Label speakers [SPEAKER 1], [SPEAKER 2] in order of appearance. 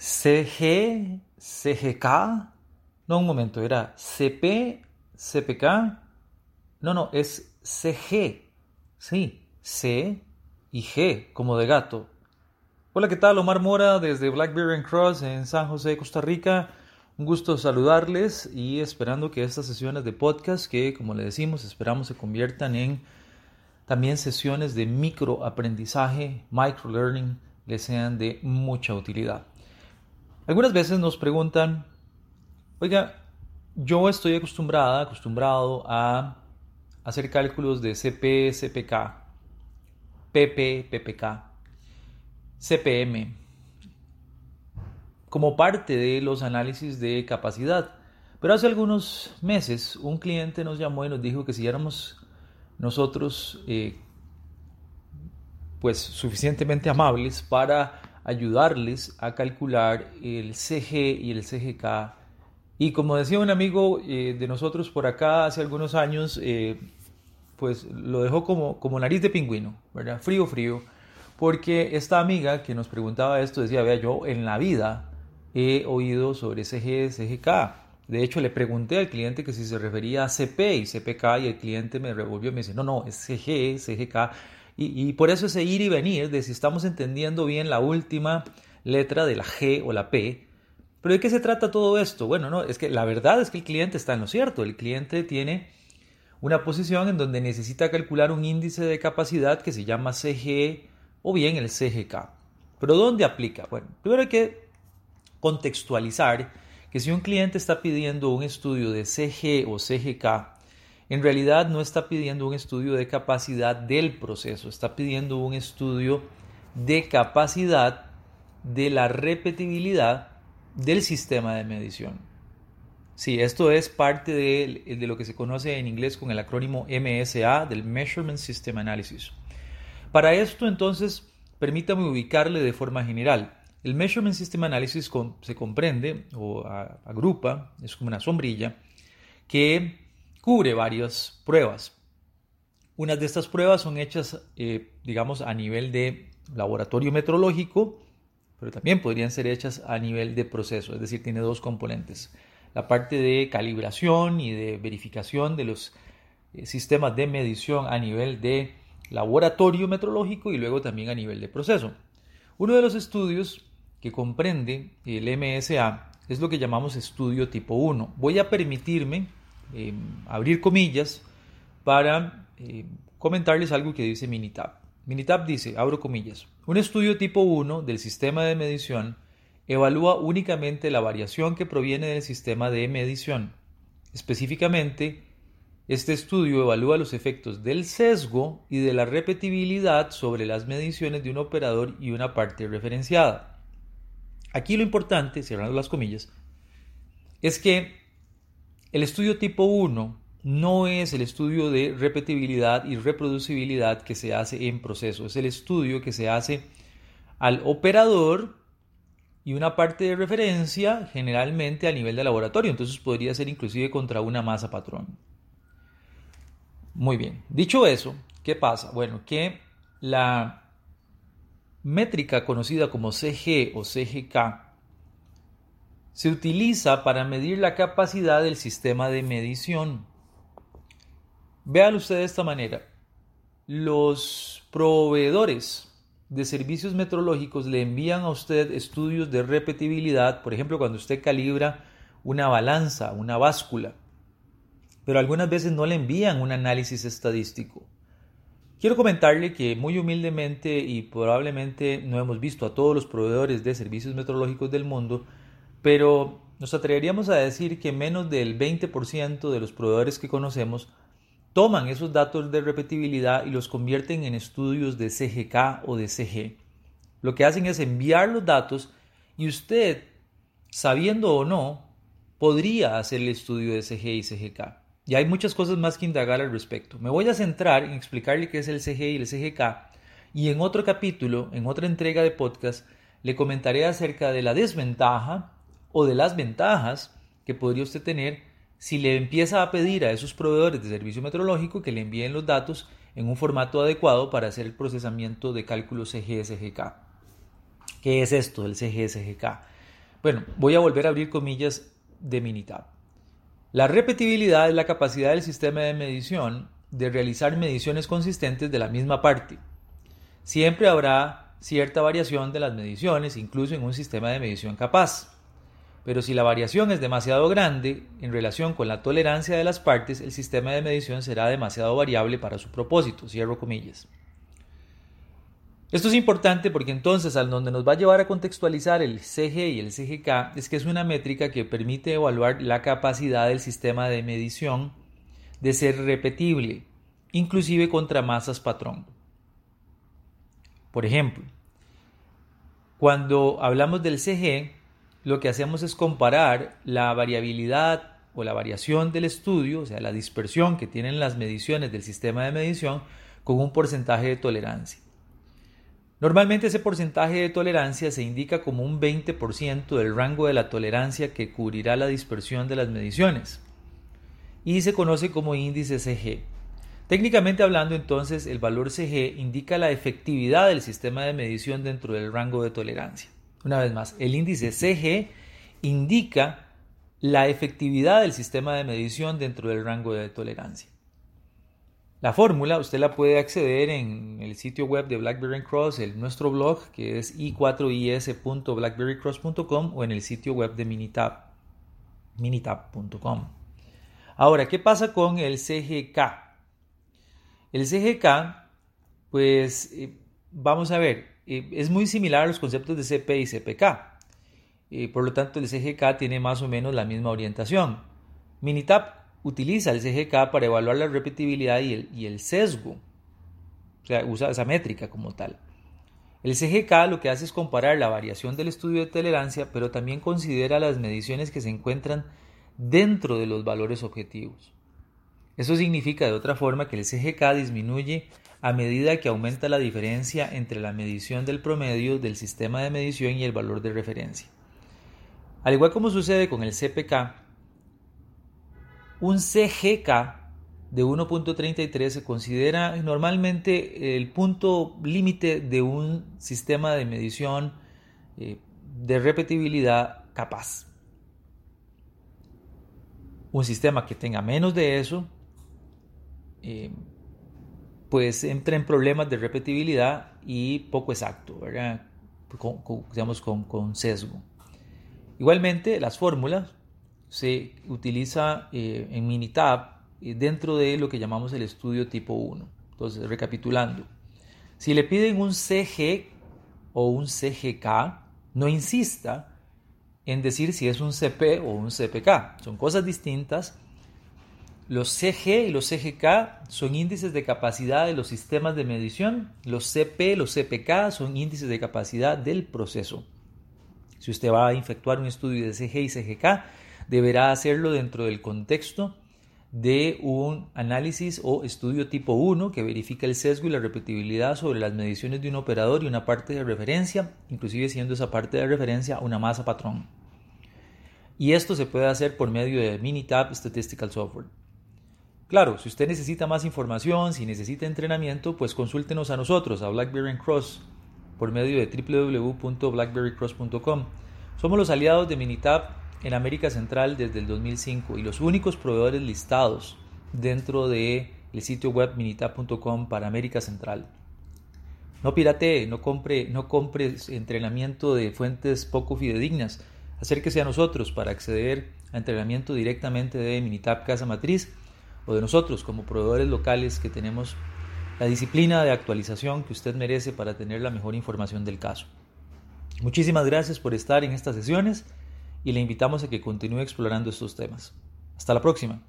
[SPEAKER 1] CG, CGK, no un momento, era CP, CPK, no, no, es CG, sí, C y G, como de gato. Hola, ¿qué tal? Omar Mora desde Blackberry and Cross en San José, Costa Rica. Un gusto saludarles y esperando que estas sesiones de podcast, que como le decimos, esperamos se conviertan en también sesiones de microaprendizaje, microlearning, les sean de mucha utilidad. Algunas veces nos preguntan, oiga, yo estoy acostumbrada, acostumbrado a hacer cálculos de CP, CPK, PP, PPK, CPM, como parte de los análisis de capacidad. Pero hace algunos meses un cliente nos llamó y nos dijo que si éramos nosotros eh, pues suficientemente amables para ayudarles a calcular el CG y el CGK. Y como decía un amigo eh, de nosotros por acá hace algunos años, eh, pues lo dejó como, como nariz de pingüino, ¿verdad? Frío, frío. Porque esta amiga que nos preguntaba esto decía, vea, yo en la vida he oído sobre CG, CGK. De hecho, le pregunté al cliente que si se refería a CP y CPK y el cliente me revolvió y me dice, no, no, es CG, CGK. Y, por eso ese ir y venir de si estamos entendiendo bien la última letra de la G o la P. Pero ¿de qué se trata todo esto? Bueno, no, es que la verdad es que el cliente está en lo cierto. El cliente tiene una posición en donde necesita calcular un índice de capacidad que se llama CG o bien el CGK. Pero ¿dónde aplica? Bueno, primero hay que contextualizar que si un cliente está pidiendo un estudio de CG o CGK, en realidad no está pidiendo un estudio de capacidad del proceso, está pidiendo un estudio de capacidad de la repetibilidad del sistema de medición. Sí, esto es parte de, lo que se conoce en inglés con el acrónimo MSA, del Measurement System Analysis. Para esto, entonces, permítame ubicarle de forma general. El Measurement System Analysis se comprende o agrupa, es como una sombrilla, que cubre varias pruebas. Unas de estas pruebas son hechas, eh, digamos, a nivel de laboratorio metrológico, pero también podrían ser hechas a nivel de proceso, es decir, tiene dos componentes. La parte de calibración y de verificación de los eh, sistemas de medición a nivel de laboratorio metrológico y luego también a nivel de proceso. Uno de los estudios que comprende el MSA es lo que llamamos estudio tipo 1. Voy a permitirme eh, abrir comillas para eh, comentarles algo que dice Minitab. Minitab dice, abro comillas, un estudio tipo 1 del sistema de medición evalúa únicamente la variación que proviene del sistema de medición. Específicamente, este estudio evalúa los efectos del sesgo y de la repetibilidad sobre las mediciones de un operador y una parte referenciada. Aquí lo importante, cerrando las comillas, es que el estudio tipo 1 no es el estudio de repetibilidad y reproducibilidad que se hace en proceso, es el estudio que se hace al operador y una parte de referencia generalmente a nivel de laboratorio, entonces podría ser inclusive contra una masa patrón. Muy bien, dicho eso, ¿qué pasa? Bueno, que la métrica conocida como CG o CGK se utiliza para medir la capacidad del sistema de medición. Vean ustedes de esta manera. Los proveedores de servicios metrológicos le envían a usted estudios de repetibilidad, por ejemplo, cuando usted calibra una balanza, una báscula, pero algunas veces no le envían un análisis estadístico. Quiero comentarle que muy humildemente y probablemente no hemos visto a todos los proveedores de servicios metrológicos del mundo, pero nos atreveríamos a decir que menos del 20% de los proveedores que conocemos toman esos datos de repetibilidad y los convierten en estudios de CGK o de CG. Lo que hacen es enviar los datos y usted, sabiendo o no, podría hacer el estudio de CG y CGK. Y hay muchas cosas más que indagar al respecto. Me voy a centrar en explicarle qué es el CG y el CGK y en otro capítulo, en otra entrega de podcast, le comentaré acerca de la desventaja o de las ventajas que podría usted tener si le empieza a pedir a esos proveedores de servicio meteorológico que le envíen los datos en un formato adecuado para hacer el procesamiento de cálculo CGSGK. ¿Qué es esto del CGSGK? Bueno, voy a volver a abrir comillas de Minitab. La repetibilidad es la capacidad del sistema de medición de realizar mediciones consistentes de la misma parte. Siempre habrá cierta variación de las mediciones, incluso en un sistema de medición capaz. Pero si la variación es demasiado grande en relación con la tolerancia de las partes, el sistema de medición será demasiado variable para su propósito. Cierro comillas. Esto es importante porque entonces al donde nos va a llevar a contextualizar el CG y el CGK es que es una métrica que permite evaluar la capacidad del sistema de medición de ser repetible, inclusive contra masas patrón. Por ejemplo, cuando hablamos del CG, lo que hacemos es comparar la variabilidad o la variación del estudio, o sea, la dispersión que tienen las mediciones del sistema de medición, con un porcentaje de tolerancia. Normalmente ese porcentaje de tolerancia se indica como un 20% del rango de la tolerancia que cubrirá la dispersión de las mediciones y se conoce como índice CG. Técnicamente hablando, entonces, el valor CG indica la efectividad del sistema de medición dentro del rango de tolerancia. Una vez más, el índice CG indica la efectividad del sistema de medición dentro del rango de tolerancia. La fórmula usted la puede acceder en el sitio web de BlackBerry Cross, el, nuestro blog que es i4is.blackberrycross.com o en el sitio web de Minitab, minitab.com. Ahora, ¿qué pasa con el CGK? El CGK, pues eh, vamos a ver, es muy similar a los conceptos de CP y CPK. Eh, por lo tanto, el CGK tiene más o menos la misma orientación. Minitab utiliza el CGK para evaluar la repetibilidad y el, y el sesgo. O sea, usa esa métrica como tal. El CGK lo que hace es comparar la variación del estudio de tolerancia, pero también considera las mediciones que se encuentran dentro de los valores objetivos. Eso significa de otra forma que el CGK disminuye a medida que aumenta la diferencia entre la medición del promedio del sistema de medición y el valor de referencia. Al igual como sucede con el CPK, un CGK de 1.33 se considera normalmente el punto límite de un sistema de medición eh, de repetibilidad capaz. Un sistema que tenga menos de eso, eh, pues entra en problemas de repetibilidad y poco exacto, digamos con, con sesgo. Igualmente, las fórmulas se utiliza eh, en Minitab eh, dentro de lo que llamamos el estudio tipo 1. Entonces, recapitulando, si le piden un CG o un CGK, no insista en decir si es un CP o un CPK. Son cosas distintas. Los CG y los CGK son índices de capacidad de los sistemas de medición. Los CP, los CPK son índices de capacidad del proceso. Si usted va a efectuar un estudio de CG y CGK, deberá hacerlo dentro del contexto de un análisis o estudio tipo 1 que verifica el sesgo y la repetibilidad sobre las mediciones de un operador y una parte de referencia, inclusive siendo esa parte de referencia una masa patrón. Y esto se puede hacer por medio de Minitab Statistical Software. Claro, si usted necesita más información, si necesita entrenamiento, pues consúltenos a nosotros, a BlackBerry Cross, por medio de www.blackberrycross.com. Somos los aliados de Minitab en América Central desde el 2005 y los únicos proveedores listados dentro de el sitio web minita.com para América Central. No piratee, no compre, no compre entrenamiento de fuentes poco fidedignas. Acérquese a nosotros para acceder a entrenamiento directamente de Minitab Casa Matriz o de nosotros como proveedores locales que tenemos la disciplina de actualización que usted merece para tener la mejor información del caso. Muchísimas gracias por estar en estas sesiones y le invitamos a que continúe explorando estos temas. Hasta la próxima.